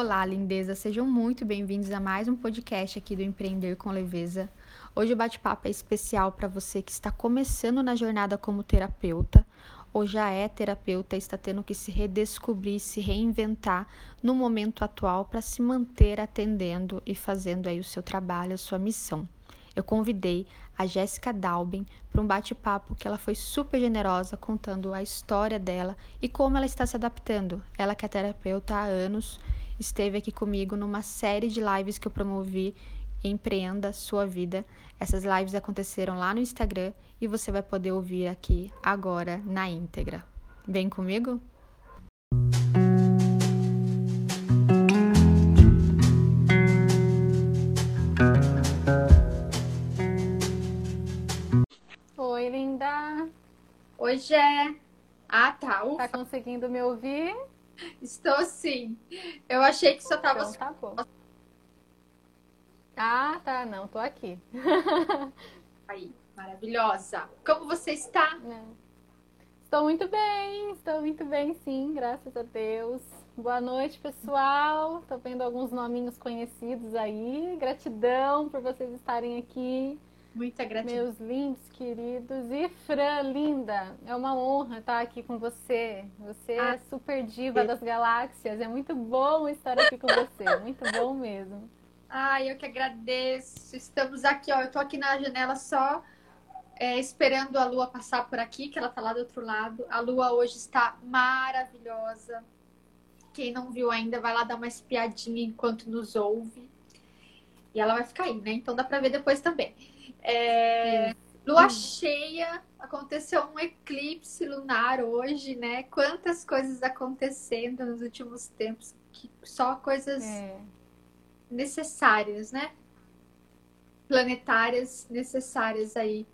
Olá, lindeza! Sejam muito bem-vindos a mais um podcast aqui do Empreender com Leveza. Hoje o bate-papo é especial para você que está começando na jornada como terapeuta ou já é terapeuta e está tendo que se redescobrir, se reinventar no momento atual para se manter atendendo e fazendo aí o seu trabalho, a sua missão. Eu convidei a Jéssica Dalben para um bate-papo que ela foi super generosa contando a história dela e como ela está se adaptando. Ela que é terapeuta há anos esteve aqui comigo numa série de lives que eu promovi Empreenda Sua Vida. Essas lives aconteceram lá no Instagram e você vai poder ouvir aqui agora na íntegra. Vem comigo? Oi, linda. Oi, Gé. Ah, tá. Ufa. Tá conseguindo me ouvir? Estou sim. Eu achei que só tava. Então, tá bom. Ah, tá. Não, tô aqui. Aí, maravilhosa. Como você está? É. Estou muito bem, estou muito bem, sim, graças a Deus. Boa noite, pessoal. Estou vendo alguns nominhos conhecidos aí. Gratidão por vocês estarem aqui. Muita gratidão. Meus lindos, queridos. E Fran, linda, é uma honra estar aqui com você. Você é ah, é super diva das galáxias. É muito bom estar aqui com você. Muito bom mesmo. Ai, eu que agradeço. Estamos aqui, ó. Eu tô aqui na janela só é, esperando a lua passar por aqui, que ela tá lá do outro lado. A lua hoje está maravilhosa. Quem não viu ainda, vai lá dar uma espiadinha enquanto nos ouve. E ela vai ficar aí, né? Então dá pra ver depois também. É, lua cheia, aconteceu um eclipse lunar hoje, né? Quantas coisas acontecendo nos últimos tempos, que só coisas é. necessárias, né? Planetárias necessárias aí.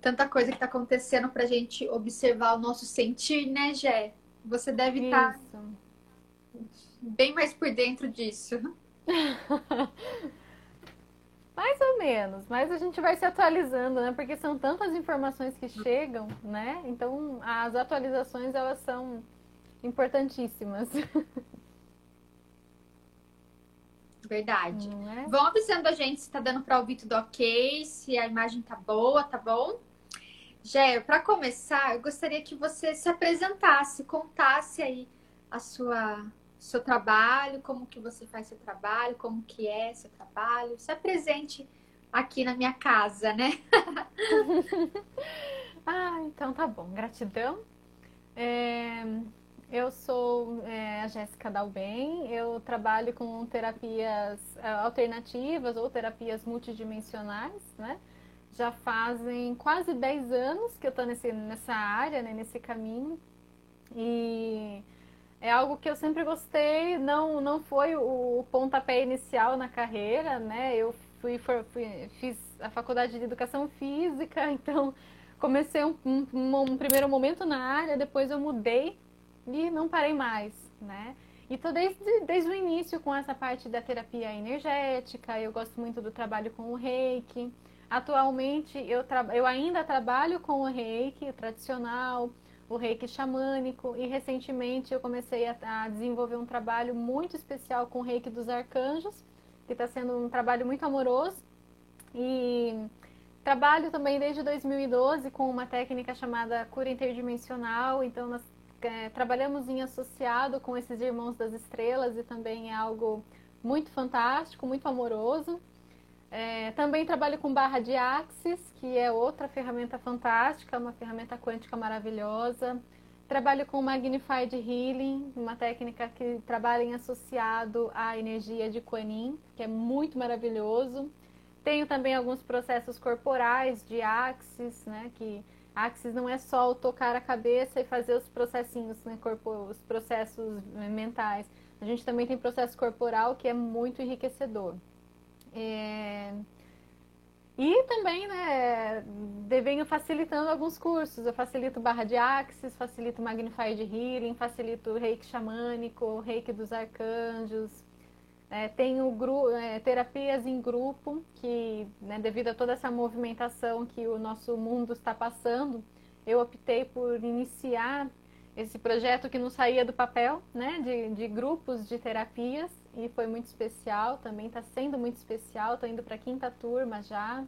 Tanta coisa que tá acontecendo pra gente observar o nosso sentir, né, Gé? Você deve estar tá bem mais por dentro disso. Mais ou menos, mas a gente vai se atualizando, né? Porque são tantas informações que chegam, né? Então, as atualizações, elas são importantíssimas. Verdade. É? Vão avisando a gente se tá dando para ouvir tudo ok, se a imagem tá boa, tá bom? Gé, para começar, eu gostaria que você se apresentasse, contasse aí a sua seu trabalho, como que você faz seu trabalho, como que é seu trabalho. Se apresente aqui na minha casa, né? ah, então tá bom. Gratidão. É, eu sou é, a Jéssica Dalben, eu trabalho com terapias é, alternativas ou terapias multidimensionais, né? Já fazem quase 10 anos que eu estou nessa área, né, nesse caminho. E é algo que eu sempre gostei, não, não foi o pontapé inicial na carreira, né? Eu fui, fui fiz a faculdade de educação física, então comecei um, um, um, primeiro momento na área, depois eu mudei e não parei mais, né? E tô desde, desde o início com essa parte da terapia energética, eu gosto muito do trabalho com o reiki. Atualmente eu, eu ainda trabalho com o reiki tradicional, o reiki xamânico e recentemente eu comecei a, a desenvolver um trabalho muito especial com o reiki dos arcanjos, que está sendo um trabalho muito amoroso. E trabalho também desde 2012 com uma técnica chamada cura interdimensional, então nós é, trabalhamos em associado com esses irmãos das estrelas e também é algo muito fantástico, muito amoroso. É, também trabalho com barra de Axis, que é outra ferramenta fantástica, uma ferramenta quântica maravilhosa. Trabalho com Magnified Healing, uma técnica que trabalha em associado à energia de Quanin, que é muito maravilhoso. Tenho também alguns processos corporais de Axis, né, que Axis não é só o tocar a cabeça e fazer os processinhos, né, corpo, os processos mentais. A gente também tem processo corporal que é muito enriquecedor. É... E também, né, venho facilitando alguns cursos. Eu facilito barra de Axis, facilito Magnified Healing, facilito reiki xamânico, reiki dos arcanjos. É, tenho é, terapias em grupo, que né, devido a toda essa movimentação que o nosso mundo está passando, eu optei por iniciar esse projeto que não saía do papel, né, de, de grupos de terapias e foi muito especial, também está sendo muito especial, estou indo para a quinta turma já.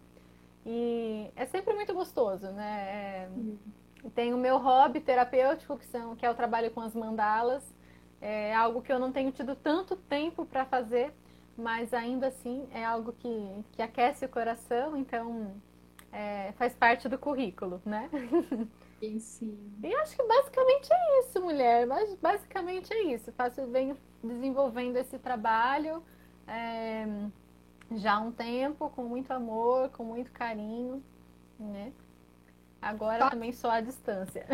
E é sempre muito gostoso, né? É. Tem o meu hobby terapêutico, que, são, que é o trabalho com as mandalas. É algo que eu não tenho tido tanto tempo para fazer, mas ainda assim é algo que, que aquece o coração, então é, faz parte do currículo, né? Sim, sim. E acho que basicamente é isso, mulher. Mas basicamente é isso. Faço, venho desenvolvendo esse trabalho é, já há um tempo, com muito amor, com muito carinho, né? Agora só... também só à distância.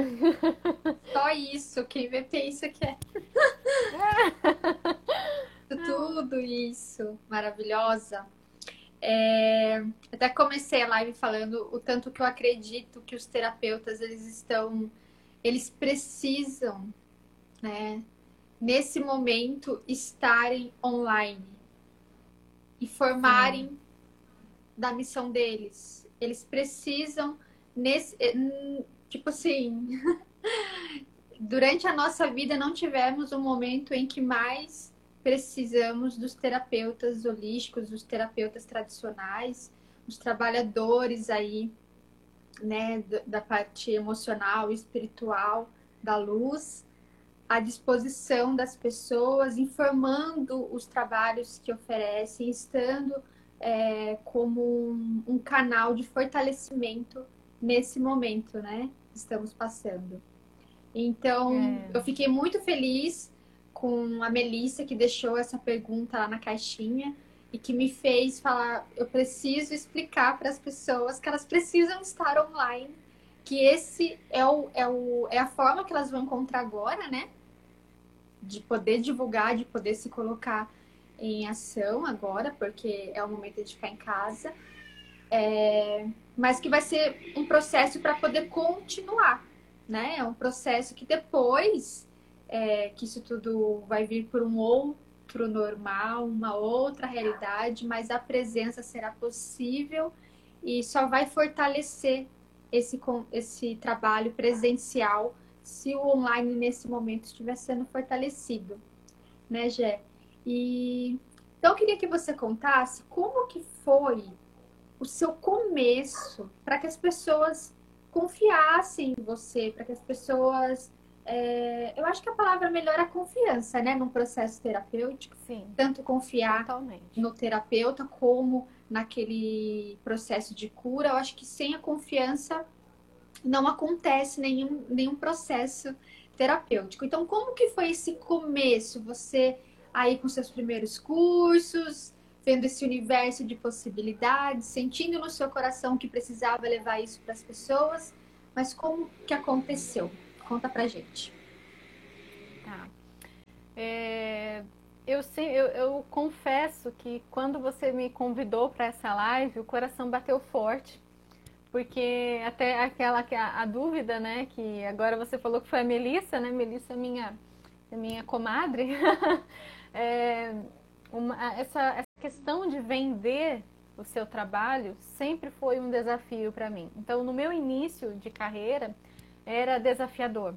Só isso, quem vê pensa que é. Tudo isso, maravilhosa. É, até comecei a live falando o tanto que eu acredito que os terapeutas eles estão, eles precisam, né, nesse momento estarem online e formarem Sim. da missão deles. Eles precisam nesse, eh, tipo assim, durante a nossa vida não tivemos um momento em que mais precisamos dos terapeutas holísticos, dos terapeutas tradicionais, os trabalhadores aí, né, da parte emocional, espiritual, da luz, à disposição das pessoas, informando os trabalhos que oferecem, estando é, como um, um canal de fortalecimento nesse momento, né? Que estamos passando. Então, é. eu fiquei muito feliz com a Melissa que deixou essa pergunta lá na caixinha e que me fez falar, eu preciso explicar para as pessoas que elas precisam estar online, que esse é, o, é, o, é a forma que elas vão encontrar agora, né? De poder divulgar, de poder se colocar em ação agora, porque é o momento de ficar em casa. É, mas que vai ser um processo para poder continuar, né? É um processo que depois é, que isso tudo vai vir por um outro normal, uma outra realidade, mas a presença será possível e só vai fortalecer esse, esse trabalho presencial se o online nesse momento estiver sendo fortalecido, né, Gé? E então eu queria que você contasse como que foi o seu começo para que as pessoas confiassem em você, para que as pessoas é, eu acho que a palavra melhor é a confiança, né? Num processo terapêutico. Sim. Tanto confiar Totalmente. no terapeuta como naquele processo de cura. Eu acho que sem a confiança não acontece nenhum, nenhum processo terapêutico. Então, como que foi esse começo? Você aí com seus primeiros cursos, vendo esse universo de possibilidades, sentindo no seu coração que precisava levar isso para as pessoas, mas como que aconteceu? Conta pra gente. Tá. É, eu, eu, eu confesso que quando você me convidou para essa live, o coração bateu forte. Porque até aquela a, a dúvida, né? Que agora você falou que foi a Melissa, né? Melissa é minha, é minha comadre. é, uma, essa, essa questão de vender o seu trabalho sempre foi um desafio para mim. Então, no meu início de carreira, era desafiador,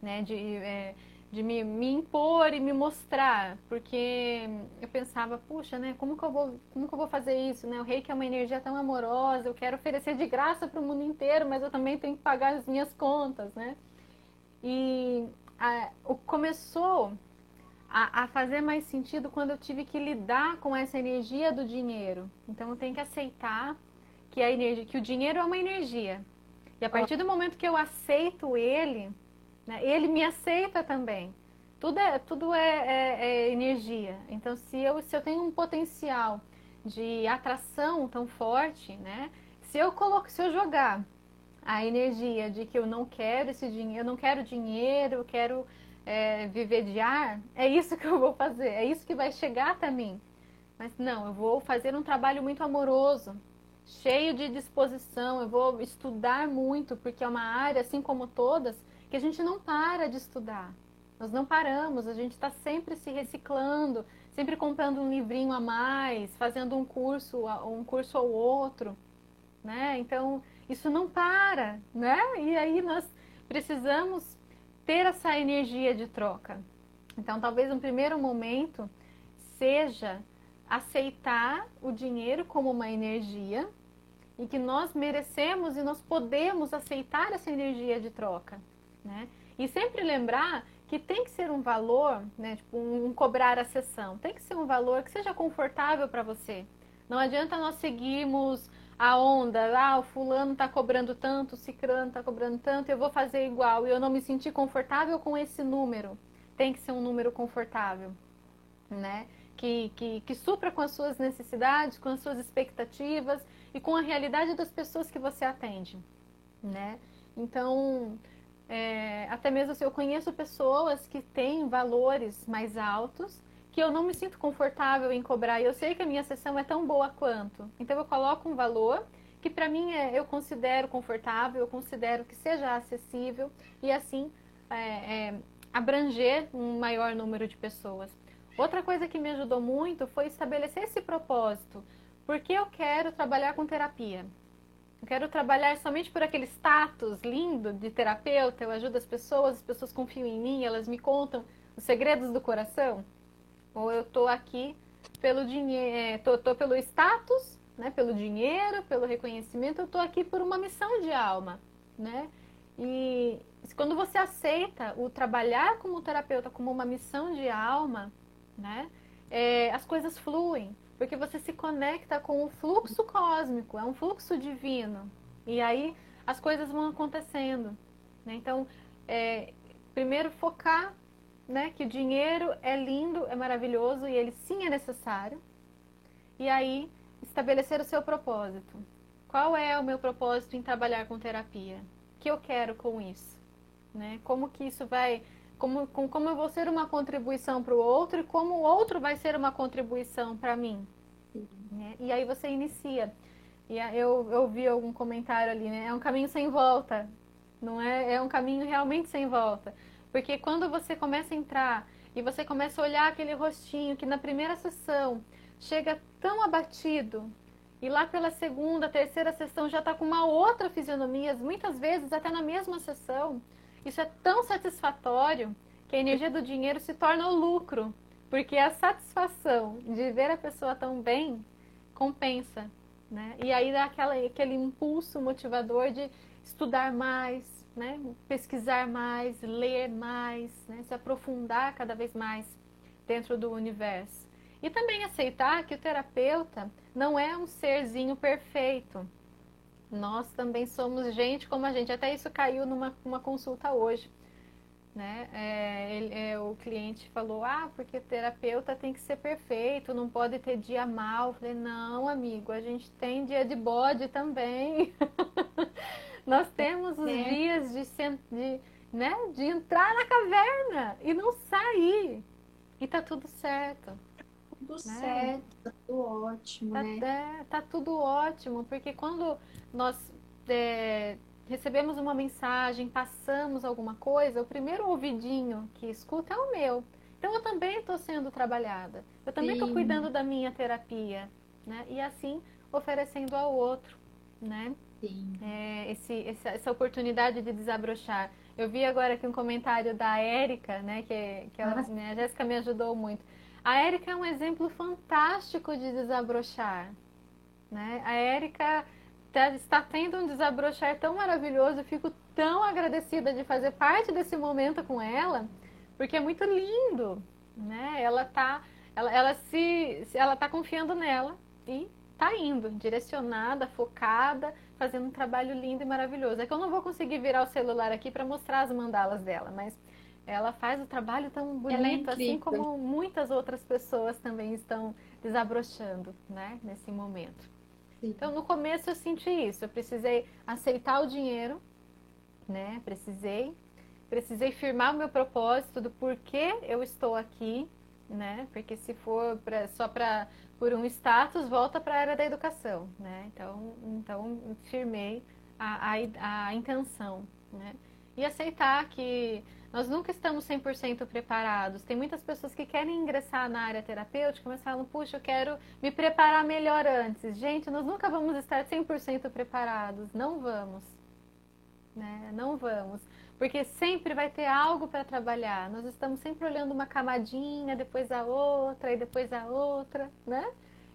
né? De, é, de me, me, impor e me mostrar, porque eu pensava, puxa, né? Como que eu vou, como que eu vou fazer isso, né? O reiki é uma energia tão amorosa, eu quero oferecer de graça para o mundo inteiro, mas eu também tenho que pagar as minhas contas, né? E a, o, começou a, a, fazer mais sentido quando eu tive que lidar com essa energia do dinheiro. Então eu tenho que aceitar que a energia, que o dinheiro é uma energia, e a partir do momento que eu aceito ele, né, ele me aceita também. Tudo é, tudo é, é, é energia. Então, se eu, se eu tenho um potencial de atração tão forte, né? Se eu coloco, se eu jogar a energia de que eu não quero esse dinheiro, eu não quero dinheiro, eu quero é, viver de ar, é isso que eu vou fazer, é isso que vai chegar até mim. Mas não, eu vou fazer um trabalho muito amoroso, cheio de disposição, eu vou estudar muito, porque é uma área, assim como todas, que a gente não para de estudar. Nós não paramos, a gente está sempre se reciclando, sempre comprando um livrinho a mais, fazendo um curso, um curso ou outro, né? Então, isso não para, né? E aí nós precisamos ter essa energia de troca. Então, talvez um primeiro momento seja aceitar o dinheiro como uma energia e que nós merecemos e nós podemos aceitar essa energia de troca, né? E sempre lembrar que tem que ser um valor, né, tipo um, cobrar a sessão, tem que ser um valor que seja confortável para você. Não adianta nós seguirmos a onda, ah, o fulano está cobrando tanto, o cicrano está cobrando tanto, eu vou fazer igual e eu não me sentir confortável com esse número. Tem que ser um número confortável, né? Que, que, que supra com as suas necessidades, com as suas expectativas e com a realidade das pessoas que você atende, né? Então, é, até mesmo se eu conheço pessoas que têm valores mais altos que eu não me sinto confortável em cobrar e eu sei que a minha sessão é tão boa quanto. Então eu coloco um valor que para mim é, eu considero confortável, eu considero que seja acessível e assim é, é, abranger um maior número de pessoas. Outra coisa que me ajudou muito foi estabelecer esse propósito. Porque eu quero trabalhar com terapia. Eu quero trabalhar somente por aquele status lindo de terapeuta, eu ajudo as pessoas, as pessoas confiam em mim, elas me contam os segredos do coração. Ou eu tô aqui pelo dinheiro, é, tô, tô pelo status, né, pelo dinheiro, pelo reconhecimento, eu tô aqui por uma missão de alma, né? E quando você aceita o trabalhar como terapeuta como uma missão de alma, né, é, as coisas fluem, porque você se conecta com o fluxo cósmico, é um fluxo divino, e aí as coisas vão acontecendo. Né? Então, é, primeiro focar né, que o dinheiro é lindo, é maravilhoso e ele sim é necessário. E aí, estabelecer o seu propósito. Qual é o meu propósito em trabalhar com terapia? O que eu quero com isso? Né? Como que isso vai. Como, com, como eu vou ser uma contribuição para o outro e como o outro vai ser uma contribuição para mim. Né? E aí você inicia. E eu, eu vi algum comentário ali, né? É um caminho sem volta. Não é? É um caminho realmente sem volta. Porque quando você começa a entrar e você começa a olhar aquele rostinho que na primeira sessão chega tão abatido e lá pela segunda, terceira sessão já está com uma outra fisionomia, muitas vezes até na mesma sessão, isso é tão satisfatório que a energia do dinheiro se torna o lucro, porque a satisfação de ver a pessoa tão bem compensa, né? E aí dá aquela, aquele impulso motivador de estudar mais, né? pesquisar mais, ler mais, né? se aprofundar cada vez mais dentro do universo. E também aceitar que o terapeuta não é um serzinho perfeito. Nós também somos gente como a gente. Até isso caiu numa uma consulta hoje. Né? É, ele, é, o cliente falou, ah, porque terapeuta tem que ser perfeito, não pode ter dia mal. Eu falei, não, amigo, a gente tem dia de bode também. Nós temos os é. dias de, de, né, de entrar na caverna e não sair. E tá tudo certo. Tudo né? certo, tá tudo ótimo, tá, né? É, tá tudo ótimo, porque quando nós é, recebemos uma mensagem, passamos alguma coisa, o primeiro ouvidinho que escuta é o meu. Então eu também estou sendo trabalhada. Eu também estou cuidando da minha terapia, né? E assim oferecendo ao outro, né? É, esse, essa oportunidade de desabrochar. Eu vi agora aqui um comentário da Érica, né, que, que ela, né, a Jéssica me ajudou muito. A Érica é um exemplo fantástico de desabrochar. Né? A Érica tá, está tendo um desabrochar tão maravilhoso, eu fico tão agradecida de fazer parte desse momento com ela, porque é muito lindo. Né? Ela está ela, ela se, ela tá confiando nela e tá indo, direcionada, focada, fazendo um trabalho lindo e maravilhoso. É que eu não vou conseguir virar o celular aqui para mostrar as mandalas dela, mas ela faz o trabalho tão é bonito, é assim como muitas outras pessoas também estão desabrochando, né, nesse momento. Sim. Então, no começo eu senti isso, eu precisei aceitar o dinheiro, né, precisei, precisei firmar o meu propósito do porquê eu estou aqui, né, porque se for pra, só para por um status, volta para a área da educação, né? Então, então firmei a, a, a intenção, né? E aceitar que nós nunca estamos 100% preparados. Tem muitas pessoas que querem ingressar na área terapêutica, mas falam, puxa, eu quero me preparar melhor antes. Gente, nós nunca vamos estar 100% preparados. Não vamos. Né? Não vamos. Porque sempre vai ter algo para trabalhar. Nós estamos sempre olhando uma camadinha, depois a outra e depois a outra, né?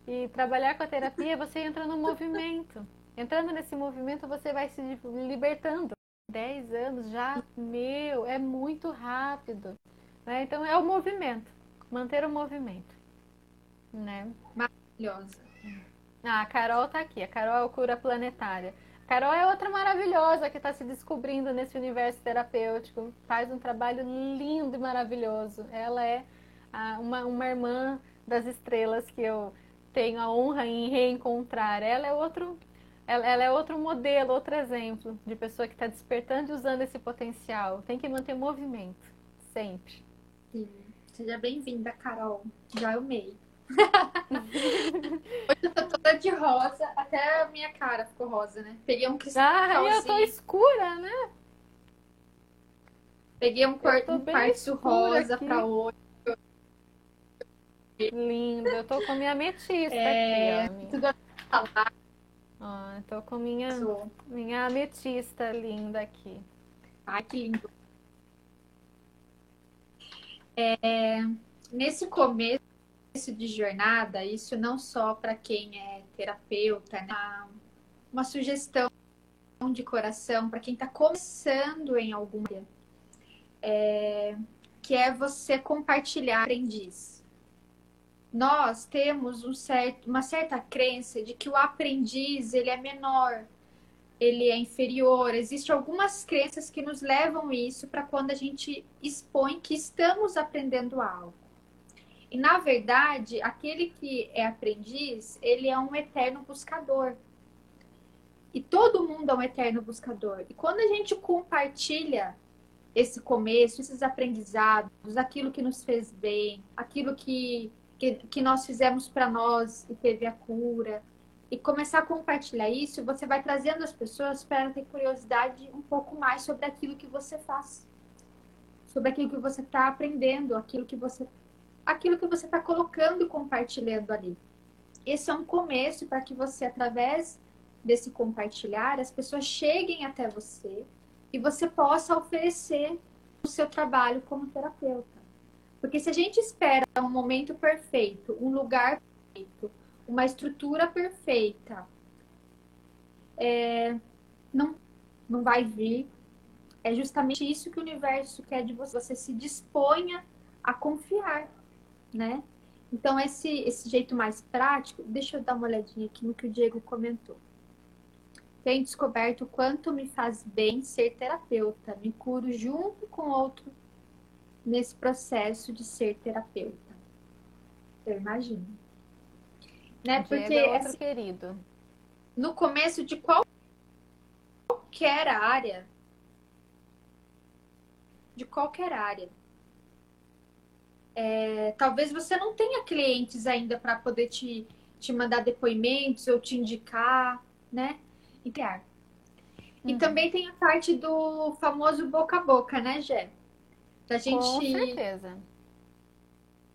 E trabalhar com a terapia, você entra no movimento. Entrando nesse movimento, você vai se libertando. 10 anos já, meu, é muito rápido. Né? Então é o movimento, manter o movimento. Né? Maravilhosa. Ah, a Carol tá aqui, a Carol é o cura planetária. A Carol é outra maravilhosa que está se descobrindo nesse universo terapêutico. Faz um trabalho lindo e maravilhoso. Ela é uma, uma irmã das estrelas que eu tenho a honra em reencontrar. Ela é outro ela, ela é outro modelo, outro exemplo de pessoa que está despertando e usando esse potencial. Tem que manter movimento, sempre. Sim. Seja bem-vinda, Carol. Já amei. Hoje eu tô toda de rosa, até a minha cara ficou rosa, né? Peguei um cristal. Ah, eu tô escura, né? Peguei um, cor, um quartzo rosa aqui. pra hoje. Linda, eu tô com minha ametista é... aqui, ó. Tudo falar. Ah, tô com minha, minha ametista linda aqui. Ai, que lindo. É, nesse começo de jornada, isso não só para quem é terapeuta, né? uma sugestão de coração para quem está começando em alguma área, é, que é você compartilhar aprendiz nós temos um certo, uma certa crença de que o aprendiz ele é menor, ele é inferior. Existem algumas crenças que nos levam isso para quando a gente expõe que estamos aprendendo algo. E na verdade, aquele que é aprendiz, ele é um eterno buscador. E todo mundo é um eterno buscador. E quando a gente compartilha esse começo, esses aprendizados, aquilo que nos fez bem, aquilo que que, que nós fizemos para nós e teve a cura. E começar a compartilhar isso, você vai trazendo as pessoas para ter curiosidade um pouco mais sobre aquilo que você faz. Sobre aquilo que você está aprendendo, aquilo que você aquilo que você está colocando e compartilhando ali. Esse é um começo para que você, através desse compartilhar, as pessoas cheguem até você e você possa oferecer o seu trabalho como terapeuta. Porque se a gente espera um momento perfeito, um lugar perfeito, uma estrutura perfeita, é, não, não vai vir. É justamente isso que o universo quer de você. Você se disponha a confiar, né? Então, esse, esse jeito mais prático, deixa eu dar uma olhadinha aqui no que o Diego comentou. Tenho descoberto o quanto me faz bem ser terapeuta. Me curo junto com outro nesse processo de ser terapeuta. Eu imagino. Né? Porque é assim, querido. No começo de qual, qualquer área, de qualquer área, é, talvez você não tenha clientes ainda para poder te, te mandar depoimentos ou te indicar, né? E. Uhum. E também tem a parte do famoso boca a boca, né, Gé? Da gente com certeza.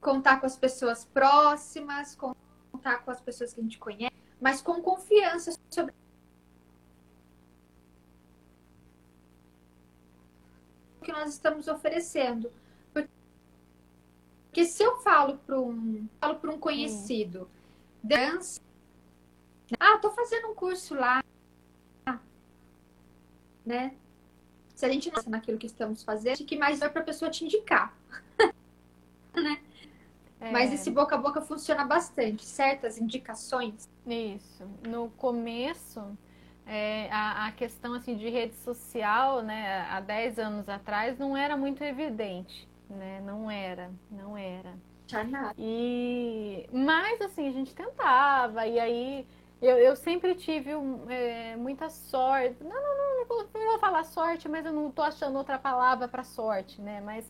contar com as pessoas próximas, contar com as pessoas que a gente conhece, mas com confiança sobre o que nós estamos oferecendo. Porque se eu falo para um, falo para um conhecido, dança, ah, tô fazendo um curso lá, né? Se a gente não naquilo que estamos fazendo, que mais é para a pessoa te indicar. né? É. Mas esse boca a boca funciona bastante, certas indicações. Isso. No começo, é, a, a, questão assim, de rede social, né, há 10 anos atrás, não era muito evidente. Né? Não era, não era. Já nada. E, mas assim, a gente tentava, e aí eu, eu sempre tive é, muita sorte. Não, não, não, não vou, não vou falar sorte, mas eu não estou achando outra palavra para sorte, né? Mas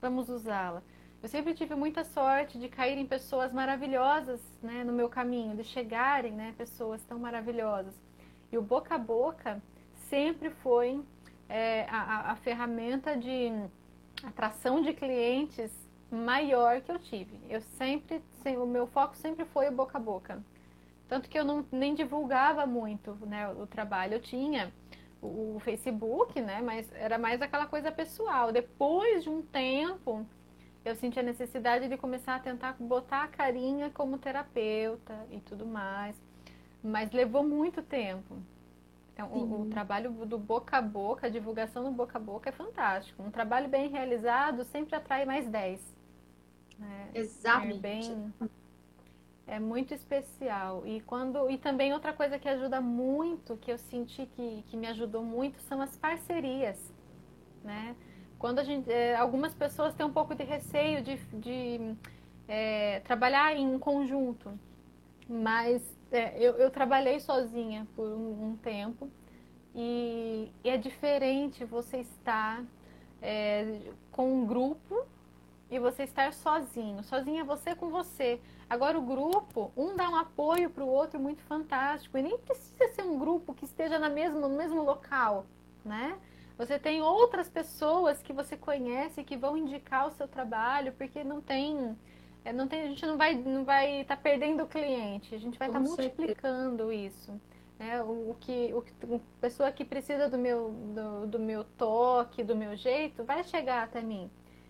vamos usá-la. Eu sempre tive muita sorte de cair em pessoas maravilhosas né, no meu caminho, de chegarem né, pessoas tão maravilhosas. E o boca a boca sempre foi é, a, a ferramenta de atração de clientes maior que eu tive. Eu sempre, o meu foco sempre foi o boca a boca. Tanto que eu não, nem divulgava muito né, o trabalho. Eu tinha o, o Facebook, né? Mas era mais aquela coisa pessoal. Depois de um tempo, eu senti a necessidade de começar a tentar botar a carinha como terapeuta e tudo mais. Mas levou muito tempo. Então, o, o, trabalho do boca a boca, a divulgação do boca a boca é fantástico. Um trabalho bem realizado sempre atrai mais 10. Né? Exatamente. É, bem, é muito especial. E quando e também outra coisa que ajuda muito, que eu senti que, que me ajudou muito, são as parcerias. Né? Quando a gente, é, algumas pessoas têm um pouco de receio de, de é, trabalhar em conjunto, mas é, eu, eu, trabalhei sozinha por um, um tempo e, e, é diferente você estar é, com um grupo e você estar sozinho. Sozinha é você com você. Agora o grupo, um dá um apoio para o outro muito fantástico e nem precisa ser um grupo que esteja na mesma, no mesmo local, né? Você tem outras pessoas que você conhece que vão indicar o seu trabalho, porque não tem, é, não tem a gente não vai não vai estar tá perdendo o cliente, a gente vai estar tá multiplicando isso. Né? O, o, que o a pessoa que precisa do meu do, do meu toque, do meu jeito, vai chegar até mim.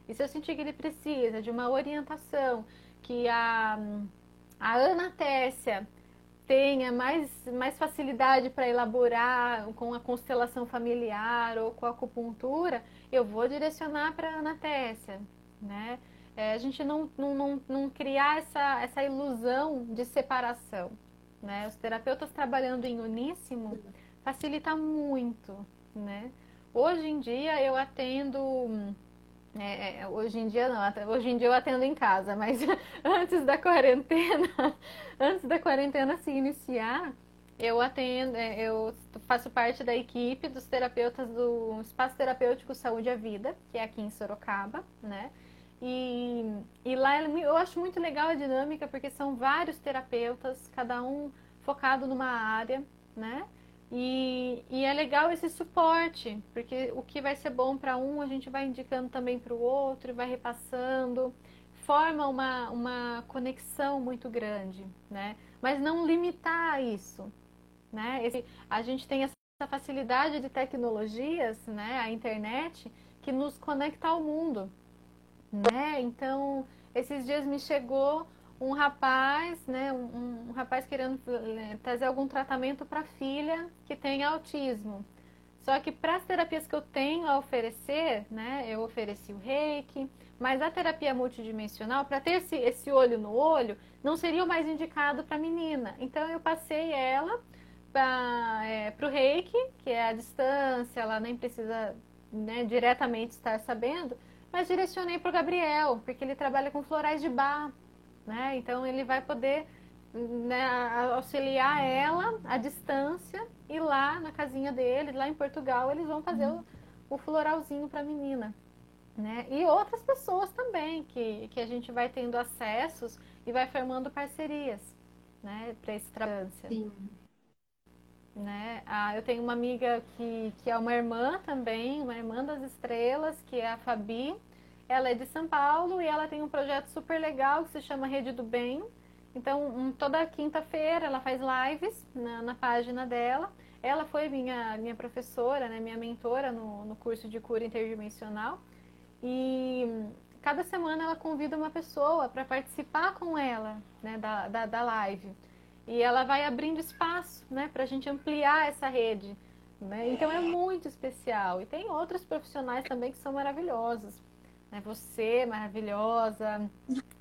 E se eu sentir que ele precisa de uma orientação, que a a Ana Tércia tenha mais, mais facilidade para elaborar com a constelação familiar ou com a acupuntura, eu vou direcionar para a anatécia, né? É, a gente não, não, não, não criar essa, essa ilusão de separação, né? Os terapeutas trabalhando em uníssimo facilita muito, né? Hoje em dia eu atendo é, é, hoje em dia não, hoje em dia eu atendo em casa, mas antes da quarentena, antes da quarentena se iniciar, eu atendo, é, eu faço parte da equipe dos terapeutas do Espaço Terapêutico Saúde à Vida, que é aqui em Sorocaba, né? E, e lá eu acho muito legal a dinâmica, porque são vários terapeutas, cada um focado numa área, né? E, e, é legal esse suporte, porque o que vai ser bom para um, a gente vai indicando também para o outro, vai repassando, forma uma, uma conexão muito grande, né? Mas não limitar isso, né? Esse, a gente tem essa facilidade de tecnologias, né? A internet, que nos conecta ao mundo, né? Então, esses dias me chegou um rapaz, né, um, um rapaz querendo eh, trazer algum tratamento para a filha que tem autismo. Só que para as terapias que eu tenho a oferecer, né, eu ofereci o reiki, mas a terapia multidimensional, para ter esse, esse olho no olho, não seria o mais indicado para a menina. Então eu passei ela para é, o reiki, que é a distância, ela nem precisa né, diretamente estar sabendo, mas direcionei para o Gabriel, porque ele trabalha com florais de bar. Né? Então ele vai poder né, auxiliar ela à distância e lá na casinha dele, lá em Portugal, eles vão fazer uhum. o, o, floralzinho para a menina. Né? E outras pessoas também, que, que a gente vai tendo acessos e vai formando parcerias né, para esse trabalho. Né? Ah, eu tenho uma amiga que, que é uma irmã também, uma irmã das estrelas, que é a Fabi, ela é de São Paulo e ela tem um projeto super legal que se chama Rede do Bem. Então, um, toda quinta-feira ela faz lives na, na, página dela. Ela foi minha, minha professora, né, minha mentora no, no curso de cura interdimensional. E cada semana ela convida uma pessoa para participar com ela né, da, da, da, live. E ela vai abrindo espaço né, para a gente ampliar essa rede. Né? Então é muito especial. E tem outros profissionais também que são maravilhosos né? Você, maravilhosa.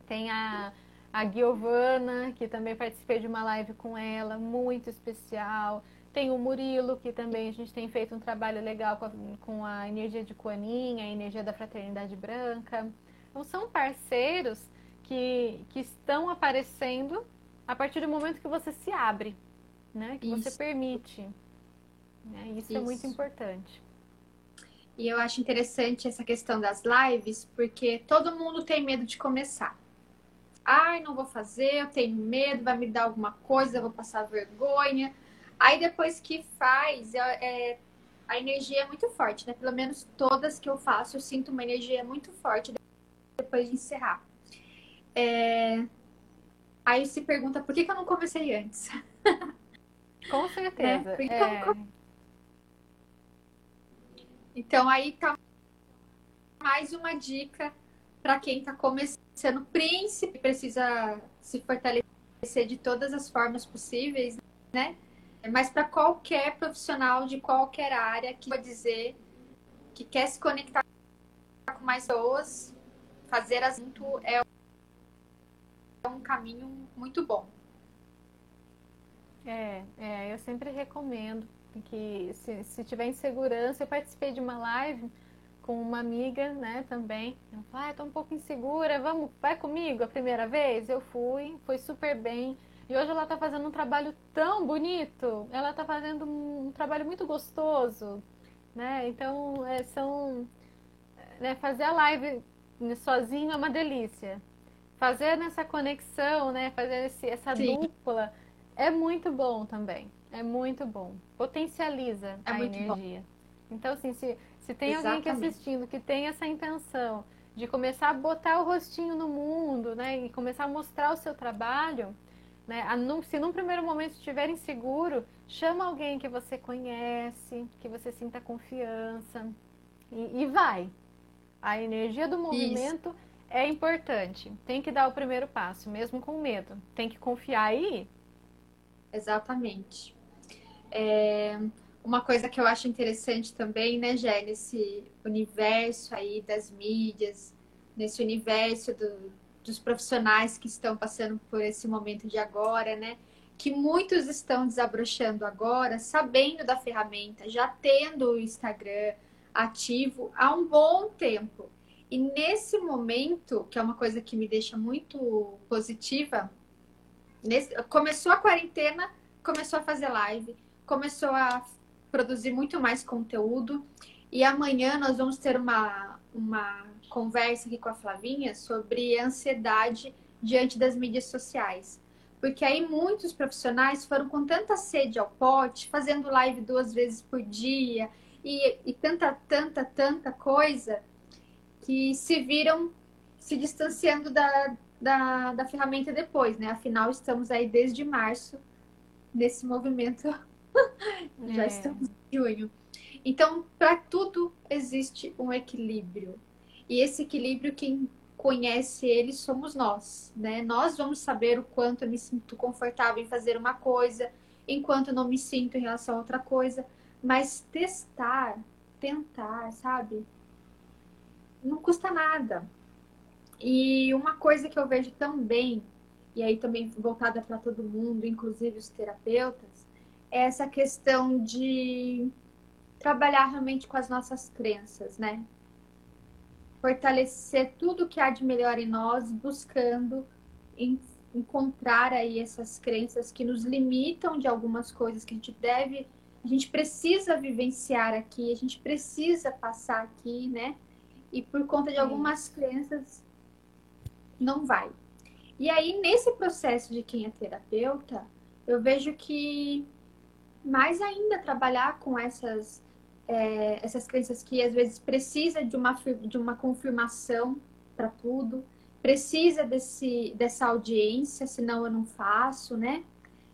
Tem a, a Giovana, que também participei de uma live com ela, muito especial. Tem o Murilo, que também a gente tem feito um trabalho legal com a, com a energia de Coaninha, a energia da Fraternidade Branca. Então, são parceiros que, que estão aparecendo a partir do momento que você se abre, né? que Isso. você permite. Né? Isso, Isso é muito importante. E eu acho interessante essa questão das lives, porque todo mundo tem medo de começar. Ai, não vou fazer, eu tenho medo, vai me dar alguma coisa, eu vou passar vergonha. Aí depois que faz, é, é, a energia é muito forte, né? Pelo menos todas que eu faço, eu sinto uma energia muito forte depois de encerrar. É... Aí se pergunta por que, que eu não comecei antes? Com certeza. É, que, é... eu não Então aí tá mais uma dica para quem está começando, príncipe, precisa se fortalecer de todas as formas possíveis, né? Mas para qualquer profissional de qualquer área que vai dizer que quer se conectar com mais pessoas, fazer assunto é um caminho muito bom. É, é eu sempre recomendo que se, se tiver insegurança, eu participei de uma live com uma amiga, né, também. Ela falou, ah, tô um pouco insegura, vamos, vai comigo a primeira vez? Eu fui, foi super bem. E hoje ela está fazendo um trabalho tão bonito, ela está fazendo um, um, trabalho muito gostoso, né? Então, é, são, né, fazer a live sozinho é uma delícia. Fazer nessa conexão, né, fazer esse, essa Sim. dupla é muito bom também. É muito bom. Potencializa é a energia. Bom. Então, assim, se, se tem Exatamente. alguém que assistindo que tem essa intenção de começar a botar o rostinho no mundo, né, e começar a mostrar o seu trabalho, né, a, num, se num primeiro momento estiver inseguro, chama alguém que você conhece, que você sinta confiança e, e vai. A energia do movimento Isso. é importante. Tem que dar o primeiro passo, mesmo com medo. Tem que confiar e ir. Exatamente. É, uma coisa que eu acho interessante também, né, Gé, nesse universo aí das mídias, nesse universo do, dos profissionais que estão passando por esse momento de agora, né? Que muitos estão desabrochando agora, sabendo da ferramenta, já tendo o Instagram ativo há um bom tempo. E nesse momento, que é uma coisa que me deixa muito positiva, nesse, começou a quarentena, começou a fazer live, começou a produzir muito mais conteúdo. E amanhã nós vamos ter uma, uma conversa aqui com a Flavinha sobre ansiedade diante das mídias sociais. Porque aí muitos profissionais foram com tanta sede ao pote, fazendo live duas vezes por dia e, e tanta, tanta, tanta coisa, que se viram se distanciando da, da, da ferramenta depois, né? Afinal, estamos aí desde março nesse movimento Já é. estamos em junho. Então, para tudo existe um equilíbrio. E esse equilíbrio, quem conhece ele somos nós, né? Nós vamos saber o quanto eu me sinto confortável em fazer uma coisa, enquanto não me sinto em relação a outra coisa. Mas testar, tentar, sabe? Não custa nada. E uma coisa que eu vejo também, e aí também voltada para todo mundo, inclusive os terapeutas, essa questão de trabalhar realmente com as nossas crenças, né? Fortalecer tudo que há de melhor em nós, buscando encontrar aí essas crenças que nos limitam de algumas coisas que a gente deve, a gente precisa vivenciar aqui, a gente precisa passar aqui, né? E por conta de algumas crenças não vai. E aí nesse processo de quem é terapeuta, eu vejo que mais ainda trabalhar com essas, é, essas crenças que às vezes precisa de uma, de uma confirmação para tudo, precisa desse, dessa audiência, senão eu não faço, né?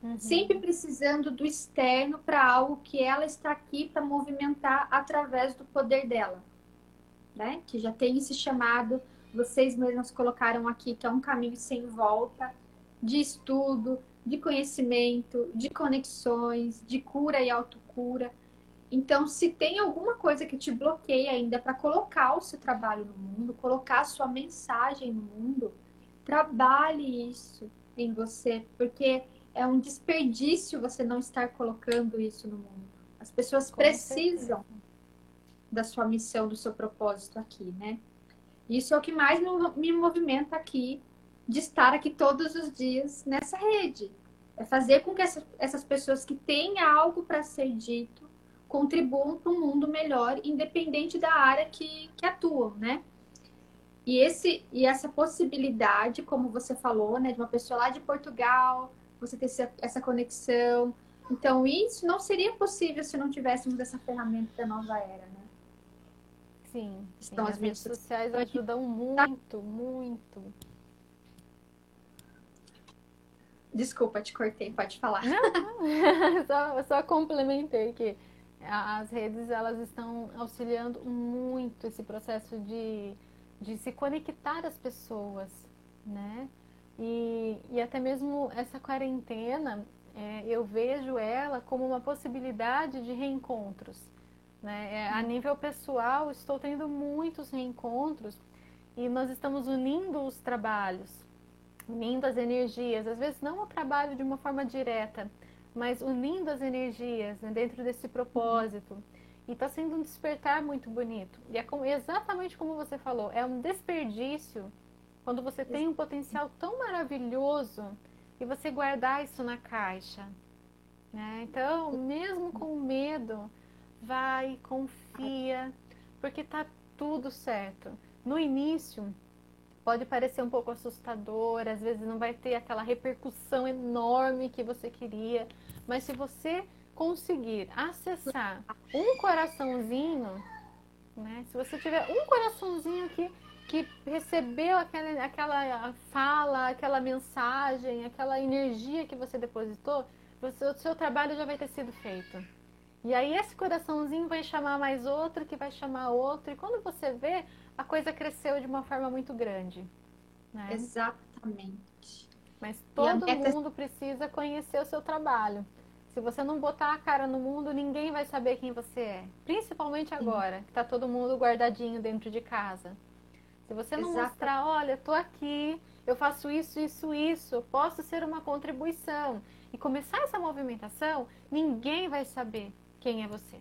Uhum. Sempre precisando do externo para algo que ela está aqui para movimentar através do poder dela, né? Que já tem esse chamado, vocês mesmos colocaram aqui, que é um caminho sem volta de estudo, de conhecimento, de conexões, de cura e autocura. Então, se tem alguma coisa que te bloqueia ainda para colocar o seu trabalho no mundo, colocar a sua mensagem no mundo, trabalhe isso em você, porque é um desperdício você não estar colocando isso no mundo. As pessoas Com precisam certeza. da sua missão, do seu propósito aqui, né? Isso é o que mais me movimenta aqui de estar aqui todos os dias nessa rede. É fazer com que essa, essas pessoas que têm algo para ser dito contribuam para um mundo melhor, independente da área que, que atuam, né? E, esse, e essa possibilidade, como você falou, né, de uma pessoa lá de Portugal, você ter essa conexão. Então, isso não seria possível se não tivéssemos essa ferramenta da nova era, né? Sim, sim as redes sociais ajudam muito, muito. Desculpa, te cortei, pode falar. só, só complementei que as redes elas estão auxiliando muito esse processo de, de se conectar às pessoas, né? E, e até mesmo essa quarentena, é, eu vejo ela como uma possibilidade de reencontros. Né? É, a nível pessoal, estou tendo muitos reencontros e nós estamos unindo os trabalhos, unindo as energias. Às vezes não o trabalho de uma forma direta, mas unindo as energias né, dentro desse propósito. E está sendo um despertar muito bonito. E é exatamente como você falou, é um desperdício quando você tem um potencial tão maravilhoso e você guardar isso na caixa. Né? Então, mesmo com medo, vai, confia, porque tá tudo certo. No início, pode parecer um pouco assustador, às vezes não vai ter aquela repercussão enorme que você queria, mas se você conseguir acessar um coraçãozinho, né? Se você tiver um coraçãozinho que, que recebeu aquela, aquela fala, aquela mensagem, aquela energia que você depositou, você, o seu trabalho já vai ter sido feito. E aí esse coraçãozinho vai chamar mais outro, que vai chamar outro, e quando você vê, a coisa cresceu de uma forma muito grande. Né? Exatamente. Mas todo meta... mundo precisa conhecer o seu trabalho. Se você não botar a cara no mundo, ninguém vai saber quem você é. Principalmente agora, Sim. que está todo mundo guardadinho dentro de casa. Se você não Exato. mostrar, olha, estou aqui, eu faço isso, isso, isso, posso ser uma contribuição. E começar essa movimentação, ninguém vai saber quem é você.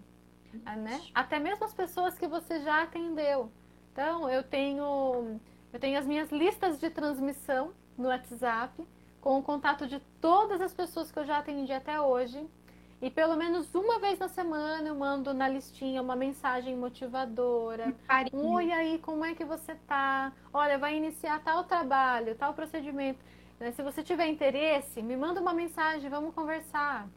Né? Até mesmo as pessoas que você já atendeu. Então, eu tenho, eu tenho as minhas listas de transmissão no WhatsApp com o contato de todas as pessoas que eu já atendi até hoje. E pelo menos uma vez na semana eu mando na listinha uma mensagem motivadora. Um oi aí, como é que você tá? Olha, vai iniciar tal trabalho, tal procedimento. Né, se você tiver interesse, me manda uma mensagem, vamos conversar.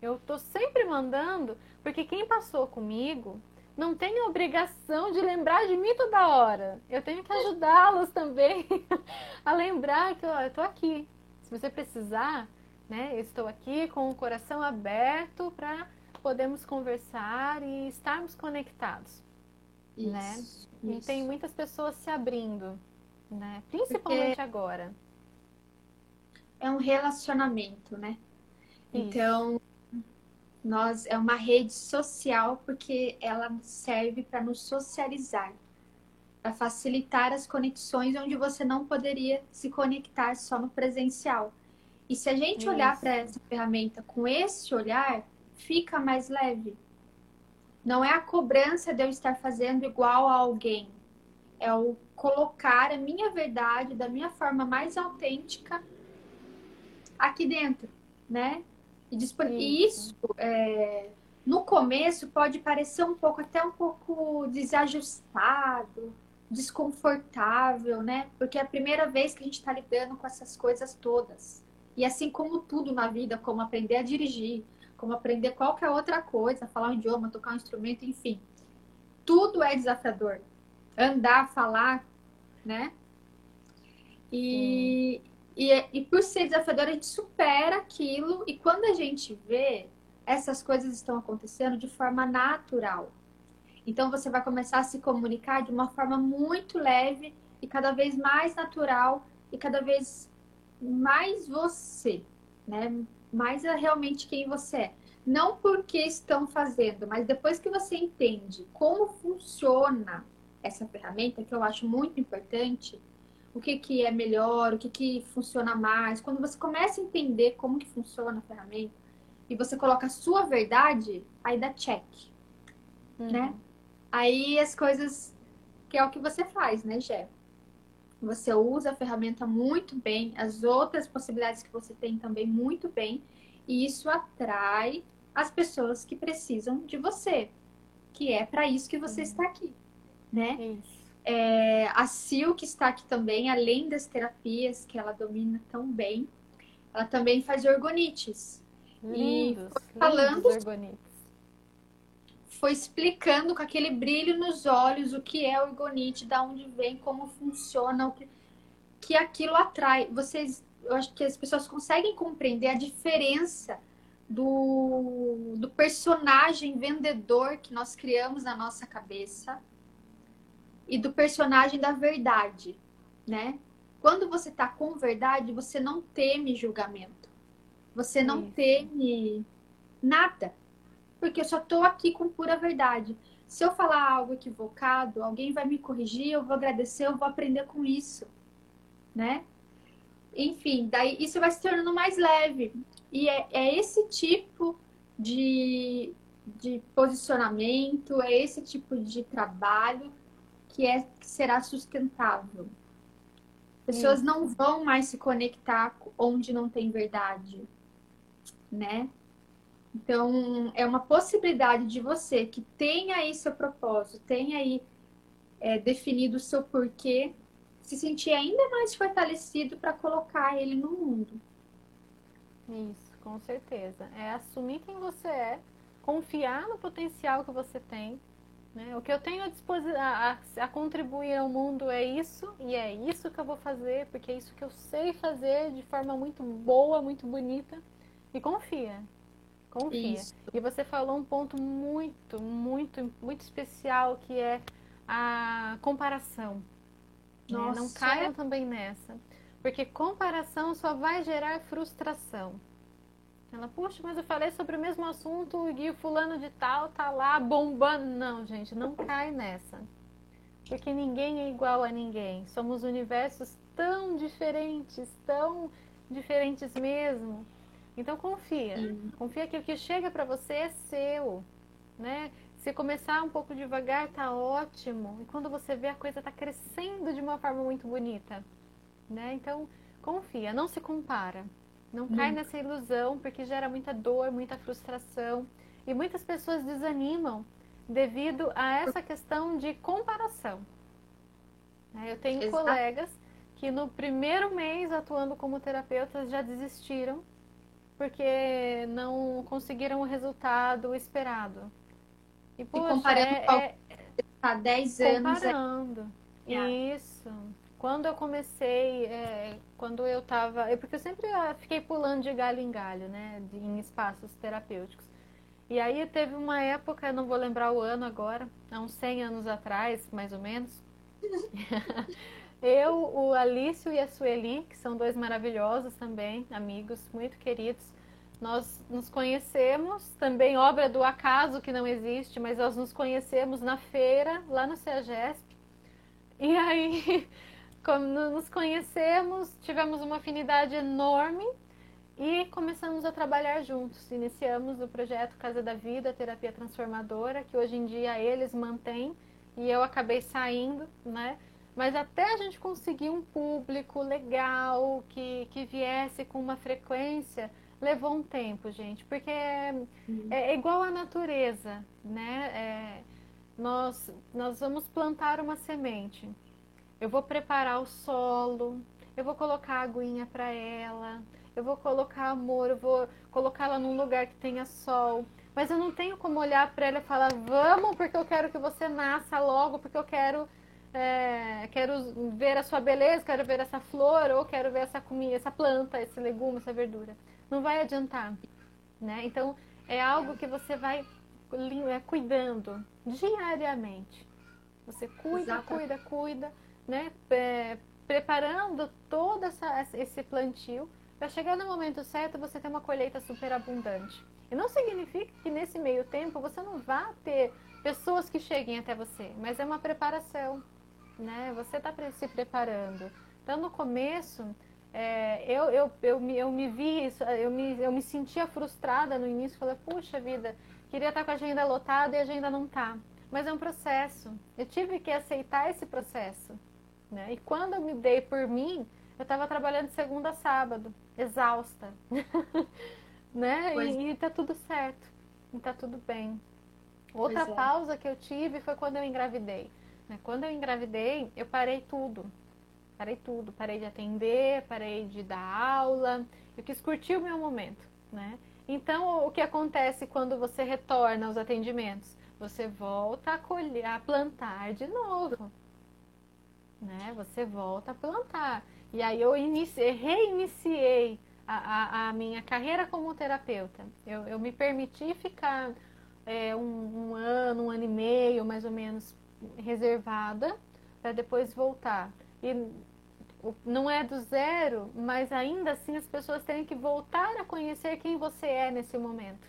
Eu tô sempre mandando, porque quem passou comigo não tem a obrigação de lembrar de mim toda hora. Eu tenho que ajudá-los também a lembrar que ó, eu estou aqui. Se você precisar, né, eu estou aqui com o coração aberto para podermos conversar e estarmos conectados. Isso, né? Isso. E tem muitas pessoas se abrindo, né? Principalmente Porque agora. É um relacionamento, né? Isso. Então, nós é uma rede social porque ela serve para nos socializar, para facilitar as conexões onde você não poderia se conectar só no presencial. E se a gente Isso. olhar para essa ferramenta com esse olhar, fica mais leve. Não é a cobrança de eu estar fazendo igual a alguém, é o colocar a minha verdade da minha forma mais autêntica aqui dentro, né? E, isso, é, no começo, pode parecer um pouco, até um pouco desajustado, desconfortável, né? Porque é a primeira vez que a gente está lidando com essas coisas todas. E assim como tudo na vida, como aprender a dirigir, como aprender qualquer outra coisa, falar um idioma, tocar um instrumento, enfim. Tudo é desafiador. Andar, falar, né? E, e, e por ser desafiador, a gente supera aquilo e quando a gente vê, essas coisas estão acontecendo de forma natural. Então você vai começar a se comunicar de uma forma muito leve e cada vez mais natural e cada vez mais você, né? Mais é realmente quem você é. Não porque estão fazendo, mas depois que você entende como funciona essa ferramenta, que eu acho muito importante, o que, que é melhor, o que, que funciona mais. Quando você começa a entender como que funciona a ferramenta e você coloca a sua verdade, aí dá check, uhum. né? Aí as coisas, que é o que você faz, né, Jé? Você usa a ferramenta muito bem, as outras possibilidades que você tem também muito bem, e isso atrai as pessoas que precisam de você, que é para isso que você uhum. está aqui, né? Isso. É, a Sil, que está aqui também, além das terapias que ela domina tão bem, ela também faz orgonites. Lindos, e falando, orgonites. foi explicando com aquele brilho nos olhos o que é orgonite, da onde vem, como funciona, o que, que aquilo atrai. Vocês, eu acho que as pessoas conseguem compreender a diferença do, do personagem vendedor que nós criamos na nossa cabeça e do personagem da verdade, né? Quando você está com verdade, você não teme julgamento. Você não Isso. teme nada. Porque eu só estou aqui com pura verdade. Se eu falar algo equivocado, alguém vai me corrigir, eu vou agradecer, eu vou aprender com isso, né? Enfim, daí isso vai se tornando mais leve. E é, é esse tipo de, de posicionamento, é esse tipo de trabalho que, é, que será sustentável. Pessoas não vão mais se conectar onde não tem verdade, né? Então, é uma possibilidade de você que tenha aí seu propósito, tenha aí é, definido o seu porquê, se sentir ainda mais fortalecido para colocar ele no mundo. Isso, com certeza. É assumir quem você é, confiar no potencial que você tem. Né? O que eu tenho a, a, a contribuir ao mundo é isso, e é isso que eu vou fazer, porque é isso que eu sei fazer de forma muito boa, muito bonita. E confia, Confia. Isso. E você falou um ponto muito, muito, muito especial que é a comparação. Né? Não caiam também nessa. Porque comparação só vai gerar frustração. Ela, puxa, mas eu falei sobre o mesmo assunto e o fulano de tal tá lá bombando. Não, gente, não cai nessa. Porque ninguém é igual a ninguém. Somos universos tão diferentes, tão diferentes mesmo, então confia. Uhum. Confia que o que chega para você é seu, né? Se começar um pouco devagar, tá ótimo. E quando você vê a coisa tá crescendo de uma forma muito bonita, né? Então, confia, não se compara. Não cai nessa ilusão, porque gera muita dor, muita frustração. E muitas pessoas desanimam devido a essa questão de comparação. Né? Eu tenho Exato. colegas que no primeiro mês atuando como terapeutas já desistiram porque não conseguiram o resultado esperado. E, poxa, e comparando é, há 10 anos. É comparando. É... Isso. Quando eu comecei, é, quando eu estava. É porque eu sempre ah, fiquei pulando de galho em galho, né? Em espaços terapêuticos. E aí teve uma época, não vou lembrar o ano agora, há uns 100 anos atrás, mais ou menos. Eu, o Alício e a Sueli, que são dois maravilhosos também, amigos muito queridos, nós nos conhecemos, também obra do acaso que não existe, mas nós nos conhecemos na feira, lá no CEAGESP. E aí, nos conhecemos, tivemos uma afinidade enorme e começamos a trabalhar juntos. Iniciamos o projeto Casa da Vida, Terapia Transformadora, que hoje em dia eles mantêm e eu acabei saindo, né? Mas até a gente conseguir um público legal, que, que viesse com uma frequência, levou um tempo, gente. Porque é, uhum. é igual à natureza, né? É, nós, nós vamos plantar uma semente. Eu vou preparar o solo, eu vou colocar aguinha para ela, eu vou colocar amor, eu vou colocá-la num lugar que tenha sol. Mas eu não tenho como olhar para ela e falar, vamos, porque eu quero que você nasça logo, porque eu quero é, quero ver a sua beleza, quero ver essa flor, ou quero ver essa comida, essa planta, esse legume, essa verdura. Não vai adiantar, né? Então, é algo que você vai é, cuidando diariamente. Você cuida, Exato. cuida, cuida, né? É, preparando todo essa, esse plantio para chegar no momento certo você ter uma colheita super abundante. E não significa que nesse meio tempo você não vá ter pessoas que cheguem até você, mas é uma preparação, né? Você está se preparando. Então, no começo, é, eu, eu, eu, me, eu me vi, eu me, eu me sentia frustrada no início. Falei, puxa vida, queria estar com a agenda lotada e a agenda não está. Mas é um processo. Eu tive que aceitar esse processo. Né? E quando eu me dei por mim, eu estava trabalhando segunda a sábado, exausta. né? E, e tá tudo certo. E tá tudo bem. Outra é. pausa que eu tive foi quando eu engravidei. Né? Quando eu engravidei, eu parei tudo. Parei tudo. Parei de atender, parei de dar aula. Eu quis curtir o meu momento, né? Então, o que acontece quando você retorna aos atendimentos? Você volta a colher, a plantar de novo. Né? Você volta a plantar. E aí eu iniciei, reiniciei a, a, a minha carreira como terapeuta. Eu, eu me permiti ficar é, um, um ano, um ano e meio, mais ou menos, reservada, para depois voltar. E não é do zero, mas ainda assim as pessoas têm que voltar a conhecer quem você é nesse momento.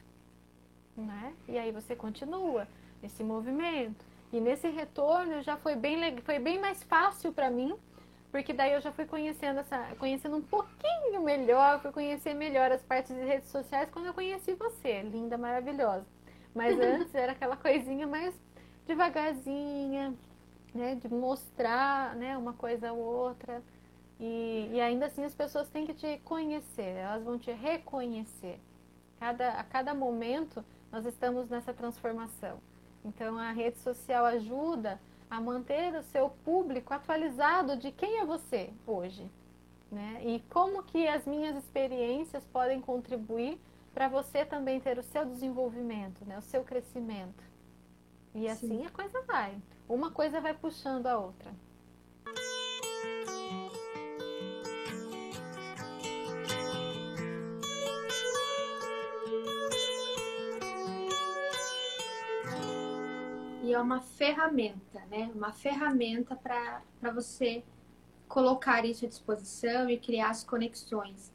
Né? E aí você continua nesse movimento. E nesse retorno já foi bem, foi bem mais fácil para mim, porque daí eu já fui conhecendo essa, conhecendo um pouquinho melhor, fui conhecer melhor as partes de redes sociais quando eu conheci você, linda, maravilhosa. Mas antes era aquela coisinha mais devagarzinha, né, de mostrar, né, uma coisa ou outra. E, e ainda assim as pessoas têm que te conhecer, elas vão te reconhecer. Cada, a cada momento nós estamos nessa transformação. Então a rede social ajuda a manter o seu público atualizado de quem é você hoje. Né? E como que as minhas experiências podem contribuir para você também ter o seu desenvolvimento, né? o seu crescimento. E assim Sim. a coisa vai. Uma coisa vai puxando a outra. E é uma ferramenta, né? Uma ferramenta para você colocar isso à disposição e criar as conexões.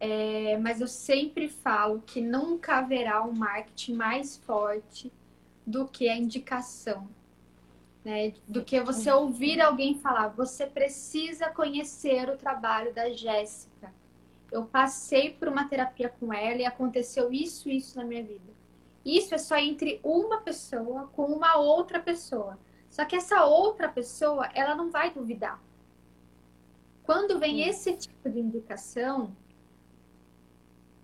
É, mas eu sempre falo que nunca haverá um marketing mais forte do que a indicação. Né? Do que você ouvir alguém falar, você precisa conhecer o trabalho da Jéssica. Eu passei por uma terapia com ela e aconteceu isso, isso na minha vida. Isso é só entre uma pessoa com uma outra pessoa. Só que essa outra pessoa, ela não vai duvidar. Quando vem Sim. esse tipo de indicação,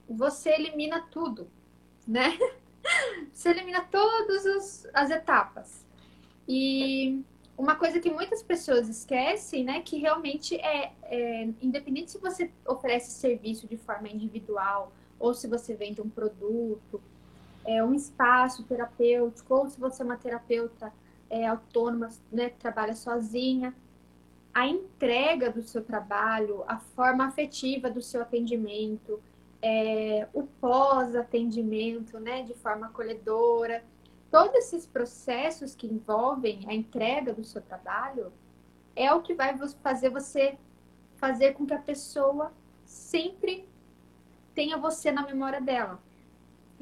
você elimina tudo, né? Você elimina todas as etapas. E uma coisa que muitas pessoas esquecem, né, que realmente é, é, independente se você oferece serviço de forma individual ou se você vende um produto é, um espaço terapêutico, ou se você é uma terapeuta é, autônoma, né, trabalha sozinha, a entrega do seu trabalho, a forma afetiva do seu atendimento, é, o pós-atendimento, né, de forma acolhedora, todos esses processos que envolvem a entrega do seu trabalho é o que vai fazer você fazer com que a pessoa sempre tenha você na memória dela.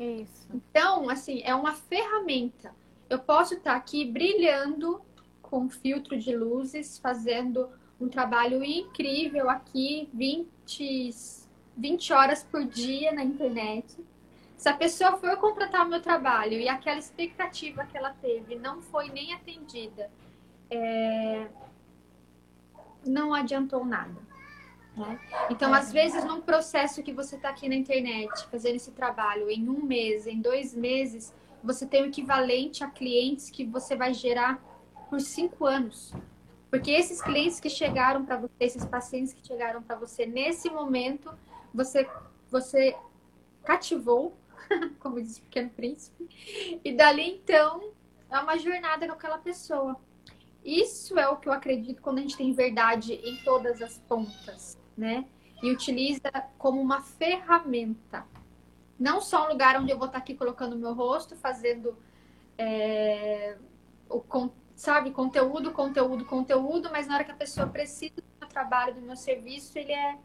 Isso. Então, assim, é uma ferramenta. Eu posso estar aqui brilhando com filtro de luzes, fazendo um trabalho incrível aqui, 20, 20 horas por dia na internet. Se a pessoa for contratar o meu trabalho e aquela expectativa que ela teve não foi nem atendida, é... não adiantou nada. Né? Então, às vezes, num processo que você está aqui na internet, fazendo esse trabalho em um mês, em dois meses, você tem o equivalente a clientes que você vai gerar por cinco anos. Porque esses clientes que chegaram para você, esses pacientes que chegaram para você nesse momento, você, você cativou, como diz o Pequeno Príncipe, e dali então é uma jornada com aquela pessoa. Isso é o que eu acredito quando a gente tem verdade em todas as pontas né? E utiliza como uma ferramenta. Não só um lugar onde eu vou estar aqui colocando o meu rosto, fazendo é, o, sabe, conteúdo, conteúdo, conteúdo, mas na hora que a pessoa precisa do meu trabalho, do meu serviço, ele é.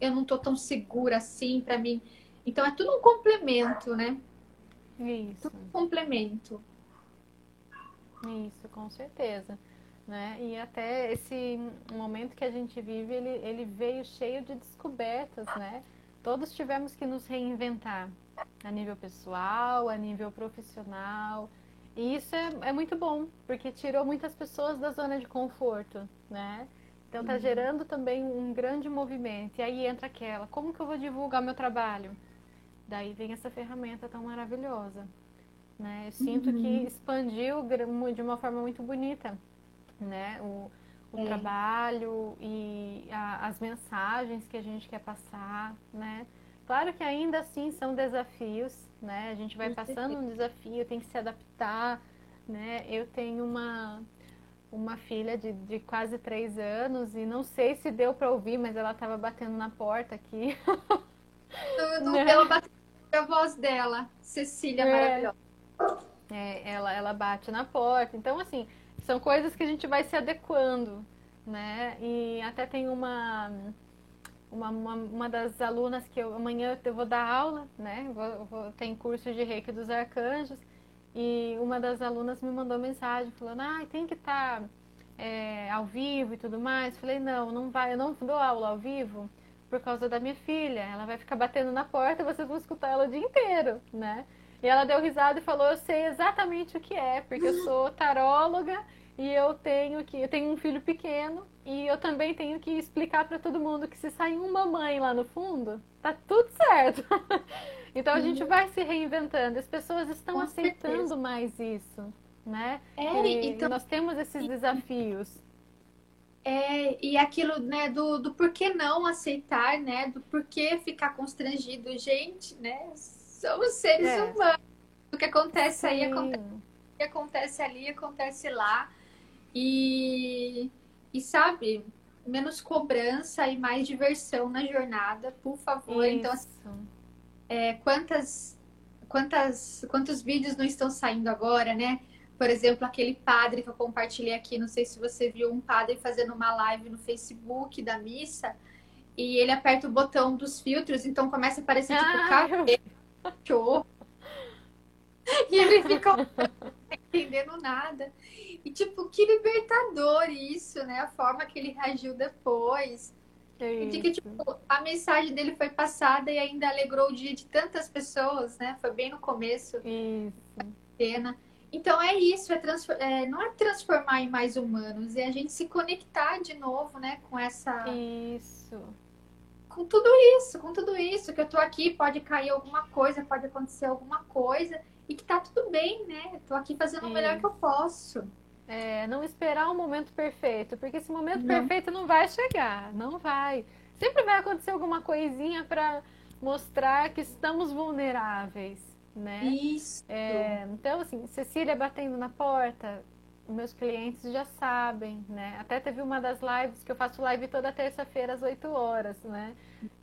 Eu não estou tão segura assim para mim. Então é tudo um complemento, né? Isso. Tudo um complemento. Isso, com certeza né? E até esse momento que a gente vive, ele, ele veio cheio de descobertas, né? Todos tivemos que nos reinventar a nível pessoal, a nível profissional. E isso é, é muito bom, porque tirou muitas pessoas da zona de conforto, né? Então tá uhum. gerando também um grande movimento. E aí entra aquela, como que eu vou divulgar meu trabalho? Daí vem essa ferramenta tão maravilhosa. Né? Eu sinto uhum. que expandiu de uma forma muito bonita né? O, o é. trabalho e a, as mensagens que a gente quer passar, né? Claro que ainda assim são desafios, né? A gente vai passando um desafio, tem que se adaptar, né? Eu tenho uma uma filha de, de quase três anos e não sei se deu para ouvir, mas ela estava batendo na porta aqui. No, no, pela a voz dela, Cecília é. maravilhosa. É, ela, ela bate na porta. Então, assim, são coisas que a gente vai se adequando, né? E até tem uma, uma, uma, uma das alunas que eu, amanhã eu vou dar aula, né? Vou, vou, tem curso de reiki dos arcanjos. E uma das alunas me mandou mensagem falando, ah, tem que estar tá, é, ao vivo e tudo mais. Falei, não, não vai, eu não dou aula ao vivo por causa da minha filha. Ela vai ficar batendo na porta e vocês vão escutar ela o dia inteiro, né? E ela deu risada e falou, eu sei exatamente o que é, porque eu sou taróloga e eu tenho que eu tenho um filho pequeno e eu também tenho que explicar para todo mundo que se sair uma mãe lá no fundo, tá tudo certo. Então a gente uhum. vai se reinventando. As pessoas estão Com aceitando certeza. mais isso, né? É, e, então... nós temos esses desafios. É, e aquilo, né, do, do porquê não aceitar, né? Do porquê ficar constrangido. Gente, né? Somos seres é. humanos. O que acontece Sim. aí acontece, o que acontece ali, acontece lá. E, e sabe, menos cobrança e mais diversão na jornada, por favor. Isso. Então, assim, é, quantas, quantas, quantos vídeos não estão saindo agora, né? Por exemplo, aquele padre que eu compartilhei aqui, não sei se você viu um padre fazendo uma live no Facebook da missa e ele aperta o botão dos filtros, então começa a aparecer tipo ah, cachorro. E ele fica não entendendo nada. E tipo, que libertador isso, né? A forma que ele reagiu depois. É de que, tipo, a mensagem dele foi passada e ainda alegrou o dia de tantas pessoas, né? Foi bem no começo. Isso. Pena. Então é isso, é, é, não é transformar em mais humanos, é a gente se conectar de novo, né, com essa. Isso. Com tudo isso, com tudo isso, que eu tô aqui, pode cair alguma coisa, pode acontecer alguma coisa, e que tá tudo bem, né? Tô aqui fazendo o melhor que eu posso. É, não esperar o um momento perfeito, porque esse momento não. perfeito não vai chegar, não vai. Sempre vai acontecer alguma coisinha para mostrar que estamos vulneráveis, né? Isso. É, então, assim, Cecília batendo na porta, meus clientes já sabem, né? Até teve uma das lives que eu faço live toda terça-feira às 8 horas, né?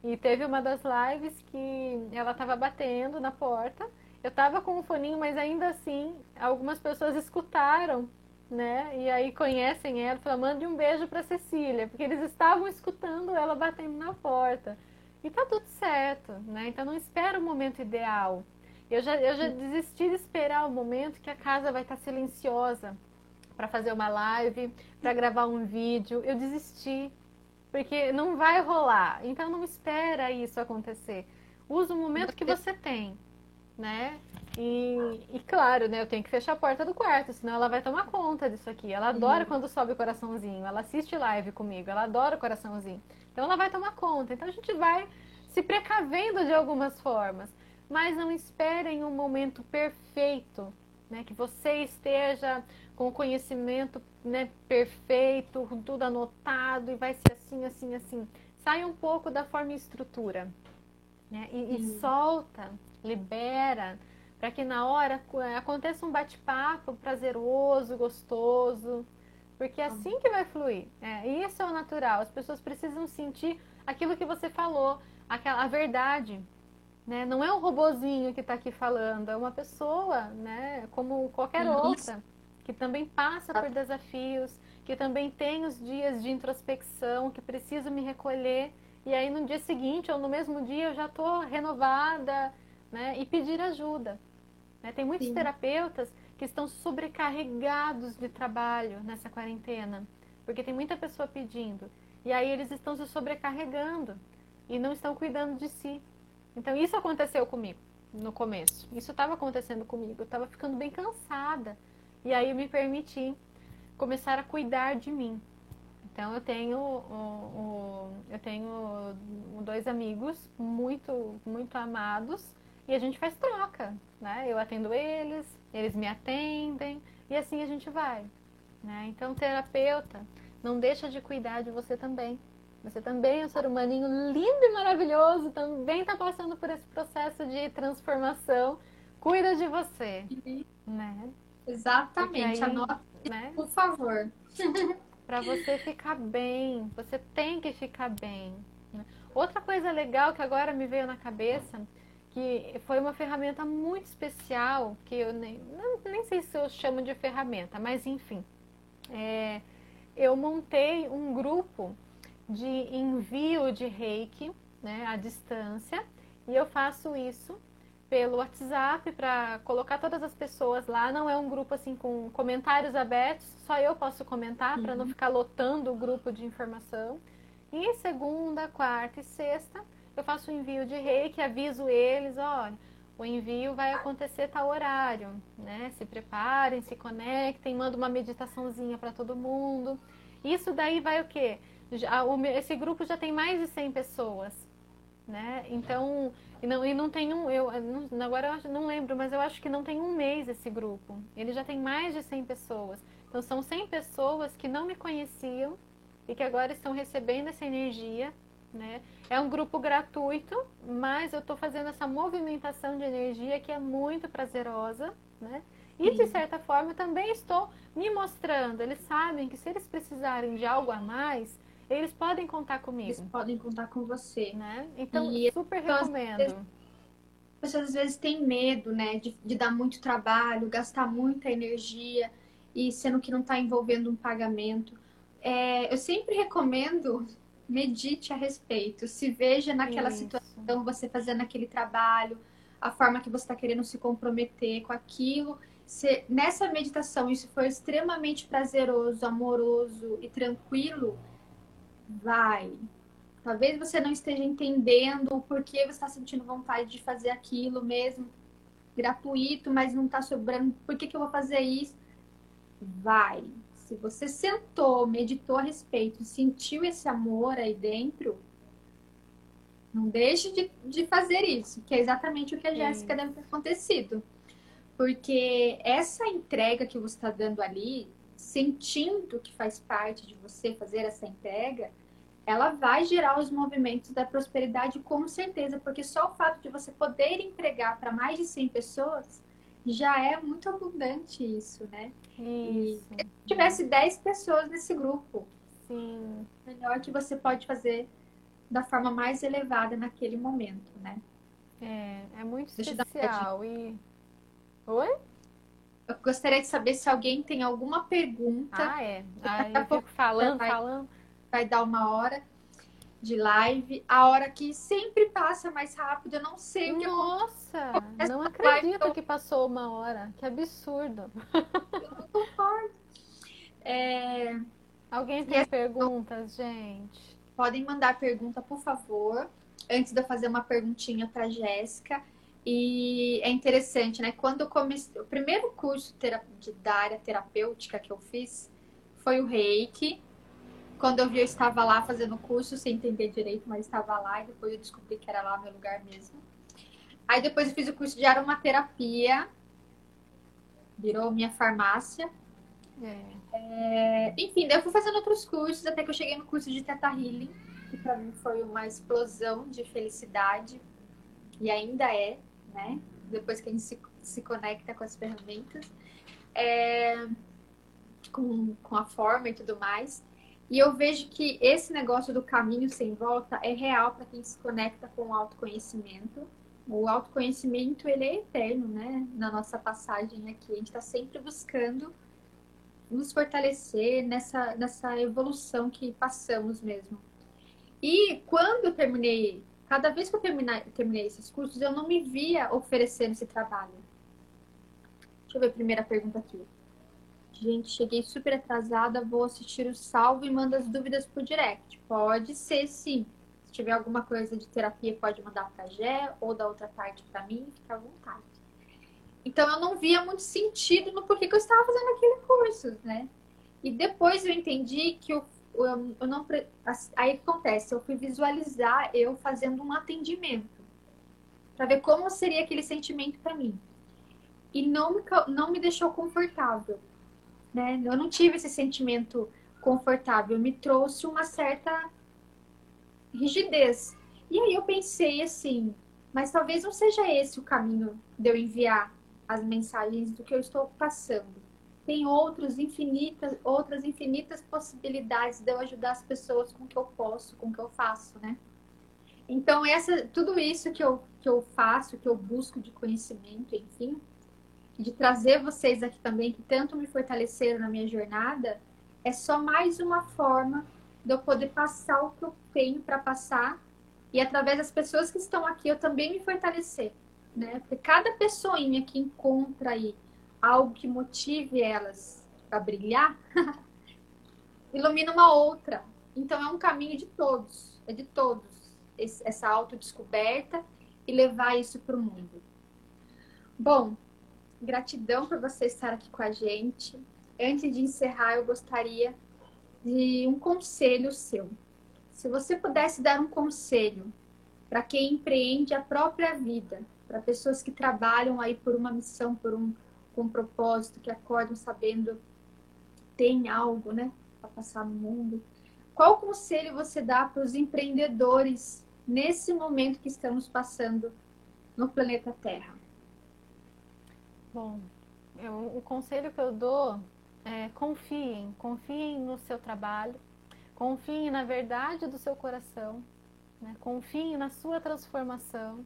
E teve uma das lives que ela estava batendo na porta. Eu estava com o um foninho, mas ainda assim, algumas pessoas escutaram né? E aí conhecem ela, falam, mande um beijo para Cecília, porque eles estavam escutando ela batendo na porta. E tá tudo certo, né? Então não espera o momento ideal. Eu já, eu já desisti de esperar o momento que a casa vai estar silenciosa para fazer uma live, para gravar um vídeo. Eu desisti, porque não vai rolar. Então não espera isso acontecer. Usa o momento que você tem, né? E, e, claro, né, eu tenho que fechar a porta do quarto, senão ela vai tomar conta disso aqui. Ela adora uhum. quando sobe o coraçãozinho, ela assiste live comigo, ela adora o coraçãozinho. Então ela vai tomar conta. Então a gente vai se precavendo de algumas formas, mas não esperem um momento perfeito, né, que você esteja com o conhecimento né, perfeito, com tudo anotado e vai ser assim, assim, assim. Sai um pouco da forma e estrutura né, e, e solta, libera para que na hora aconteça um bate-papo prazeroso, gostoso, porque é assim que vai fluir. É, isso é o natural. As pessoas precisam sentir aquilo que você falou, aquela, a verdade. Né? Não é um robozinho que está aqui falando, é uma pessoa, né? como qualquer outra, que também passa por desafios, que também tem os dias de introspecção, que preciso me recolher. E aí no dia seguinte ou no mesmo dia eu já estou renovada, né? E pedir ajuda. Né? Tem muitos Sim. terapeutas que estão sobrecarregados de trabalho nessa quarentena, porque tem muita pessoa pedindo. E aí eles estão se sobrecarregando e não estão cuidando de si. Então isso aconteceu comigo no começo. Isso estava acontecendo comigo. Eu estava ficando bem cansada. E aí eu me permiti começar a cuidar de mim. Então eu tenho, eu tenho dois amigos muito, muito amados e a gente faz troca, né? Eu atendo eles, eles me atendem e assim a gente vai, né? Então, terapeuta não deixa de cuidar de você também. Você também é um ser humaninho lindo e maravilhoso, também está passando por esse processo de transformação. Cuida de você, uhum. né? Exatamente. Aí... Anota né? Por favor. Para você ficar bem, você tem que ficar bem. né? Outra coisa legal que agora me veio na cabeça, que foi uma ferramenta muito especial, que eu nem, não, nem sei se eu chamo de ferramenta, mas enfim. É, eu montei um grupo de envio de reiki né, à distância e eu faço isso pelo WhatsApp para colocar todas as pessoas lá. Não é um grupo assim com comentários abertos, só eu posso comentar para não ficar lotando o grupo de informação. E segunda, quarta e sexta eu faço o envio de reiki, aviso eles, olha, o envio vai acontecer tal horário, né? Se preparem, se conectem, mando uma meditaçãozinha para todo mundo. Isso daí vai o quê? Já, o, esse grupo já tem mais de 100 pessoas, né? Então, e não, e não tem um, eu não, agora eu não lembro, mas eu acho que não tem um mês esse grupo. Ele já tem mais de 100 pessoas. Então, são 100 pessoas que não me conheciam e que agora estão recebendo essa energia, né? É um grupo gratuito, mas eu estou fazendo essa movimentação de energia que é muito prazerosa, né? E de certa forma também estou me mostrando. Eles sabem que se eles precisarem de algo a mais, eles podem contar comigo. Eles podem contar com você. Né? Então, E super então, recomendo. As pessoas às vezes têm medo, né, de, de dar muito trabalho, gastar muita energia e sendo que não está envolvendo um pagamento. É, eu sempre recomendo medite a respeito, se veja naquela Isso. situação, você fazendo aquele trabalho, a forma que você está querendo se comprometer com aquilo. Se nessa meditação isso for extremamente prazeroso, amoroso e tranquilo, vai. Talvez você não esteja entendendo o porquê você está sentindo vontade de fazer aquilo mesmo, gratuito, mas não está sobrando. Por que, que eu vou fazer isso? Vai. Se você sentou, meditou a respeito, sentiu esse amor aí dentro, não deixe de, de fazer isso, que é exatamente o que a Jéssica deve ter acontecido. Porque essa entrega que você está dando ali, sentindo que faz parte de você fazer essa entrega, ela vai gerar os movimentos da prosperidade com certeza, porque só o fato de você poder entregar para mais de 100 pessoas já é muito abundante isso, né? Isso. Se tivesse 10 pessoas nesse grupo, Sim. melhor que você pode fazer da forma mais elevada naquele momento, né? É, é muito Deixa especial. E. Oi? Eu gostaria de saber se alguém tem alguma pergunta. Ah, é. Aí Daqui a eu pouco fico falando, vai- falando. Vai dar uma hora de live, a hora que sempre passa mais rápido. Eu não sei o que Nossa, não live acredito eu- que passou uma hora. Que absurdo. É, Alguém tem essa- perguntas, gente? podem mandar pergunta, por favor, antes de eu fazer uma perguntinha para Jéssica. E é interessante, né? Quando eu comecei, o primeiro curso tera- de- da área terapêutica que eu fiz foi o Reiki. Quando eu vi, eu estava lá fazendo curso, sem entender direito, mas estava lá, e depois eu descobri que era lá meu lugar mesmo. Aí depois eu fiz o curso de aromaterapia, virou minha farmácia. É. É, enfim, daí eu fui fazendo outros cursos até que eu cheguei no curso de Teta Healing, que pra mim foi uma explosão de felicidade e ainda é, né? Depois que a gente se, se conecta com as ferramentas, é, com, com a forma e tudo mais. E eu vejo que esse negócio do caminho sem volta é real para quem se conecta com o autoconhecimento. O autoconhecimento, ele é eterno, né? Na nossa passagem aqui. A gente está sempre buscando nos fortalecer nessa, nessa evolução que passamos mesmo. E quando eu terminei, cada vez que eu terminei, terminei esses cursos, eu não me via oferecendo esse trabalho. Deixa eu ver a primeira pergunta aqui. Gente, cheguei super atrasada, vou assistir o salvo e manda as dúvidas por direct. Pode ser sim. Se tiver alguma coisa de terapia, pode mandar para Gé ou da outra parte para mim, fica à vontade. Então eu não via muito sentido no porquê que eu estava fazendo aquele curso, né? E depois eu entendi que eu, eu, eu não. Aí que acontece? Eu fui visualizar eu fazendo um atendimento para ver como seria aquele sentimento para mim. E não me, não me deixou confortável, né? Eu não tive esse sentimento confortável, me trouxe uma certa rigidez. E aí eu pensei assim, mas talvez não seja esse o caminho de eu enviar as mensagens do que eu estou passando. tem outros infinitas, outras infinitas possibilidades de eu ajudar as pessoas com o que eu posso, com o que eu faço, né? Então, essa, tudo isso que eu, que eu faço, que eu busco de conhecimento, enfim, de trazer vocês aqui também, que tanto me fortaleceram na minha jornada, é só mais uma forma de eu poder passar o que eu tenho para passar e através das pessoas que estão aqui eu também me fortalecer, né? Porque cada pessoinha que encontra aí algo que motive elas a brilhar, ilumina uma outra. Então é um caminho de todos, é de todos, essa autodescoberta e levar isso para o mundo. Bom, gratidão por você estar aqui com a gente. Antes de encerrar, eu gostaria de um conselho seu. Se você pudesse dar um conselho para quem empreende a própria vida, para pessoas que trabalham aí por uma missão, por um, com um propósito, que acordam sabendo tem algo, né, para passar no mundo. Qual conselho você dá para os empreendedores nesse momento que estamos passando no planeta Terra? Bom, eu, o conselho que eu dou é confiem, confiem no seu trabalho, confiem na verdade do seu coração, né? confiem na sua transformação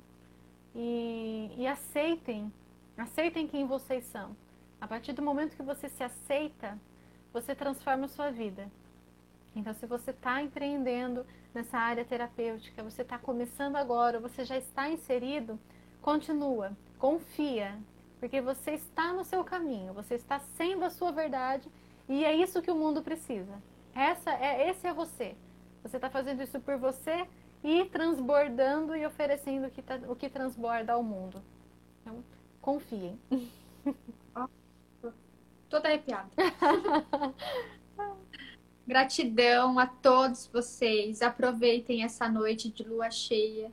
e, e aceitem, aceitem quem vocês são. A partir do momento que você se aceita, você transforma a sua vida. Então, se você está empreendendo nessa área terapêutica, você está começando agora, você já está inserido, continua, confia, porque você está no seu caminho, você está sendo a sua verdade e é isso que o mundo precisa. Essa é, esse é você. Você está fazendo isso por você e transbordando e oferecendo o que, tá, o que transborda ao mundo. Então, confiem. Toda arrepiada. Gratidão a todos vocês. Aproveitem essa noite de lua cheia,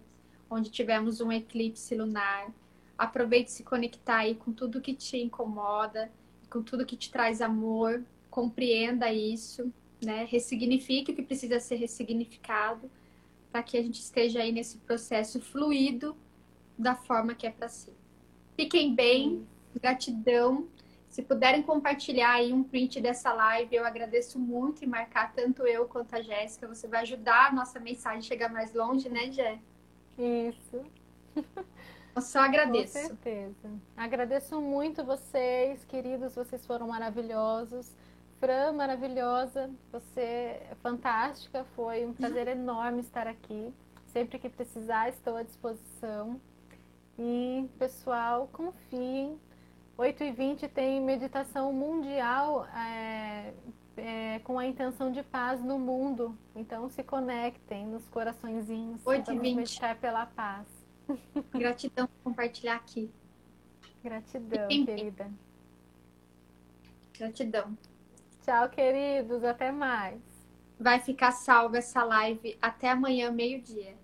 onde tivemos um eclipse lunar. Aproveite se conectar aí com tudo que te incomoda, com tudo que te traz amor. Compreenda isso, né? Ressignifique o que precisa ser ressignificado para que a gente esteja aí nesse processo fluido da forma que é para ser. Fiquem bem, gratidão. Se puderem compartilhar aí um print dessa live, eu agradeço muito e marcar tanto eu quanto a Jéssica. Você vai ajudar a nossa mensagem a chegar mais longe, né, Jé? Isso. Eu só agradeço. Com certeza. Agradeço muito vocês, queridos, vocês foram maravilhosos. Fran, maravilhosa, você é fantástica, foi um prazer enorme estar aqui. Sempre que precisar, estou à disposição. E, pessoal, confiem. 8 e 20 tem meditação mundial é, é, com a intenção de paz no mundo. Então, se conectem nos coraçõezinhos. 8 e 20. meditar pela paz. Gratidão por compartilhar aqui. Gratidão, querida. Gratidão. Tchau, queridos. Até mais. Vai ficar salva essa live até amanhã, meio-dia.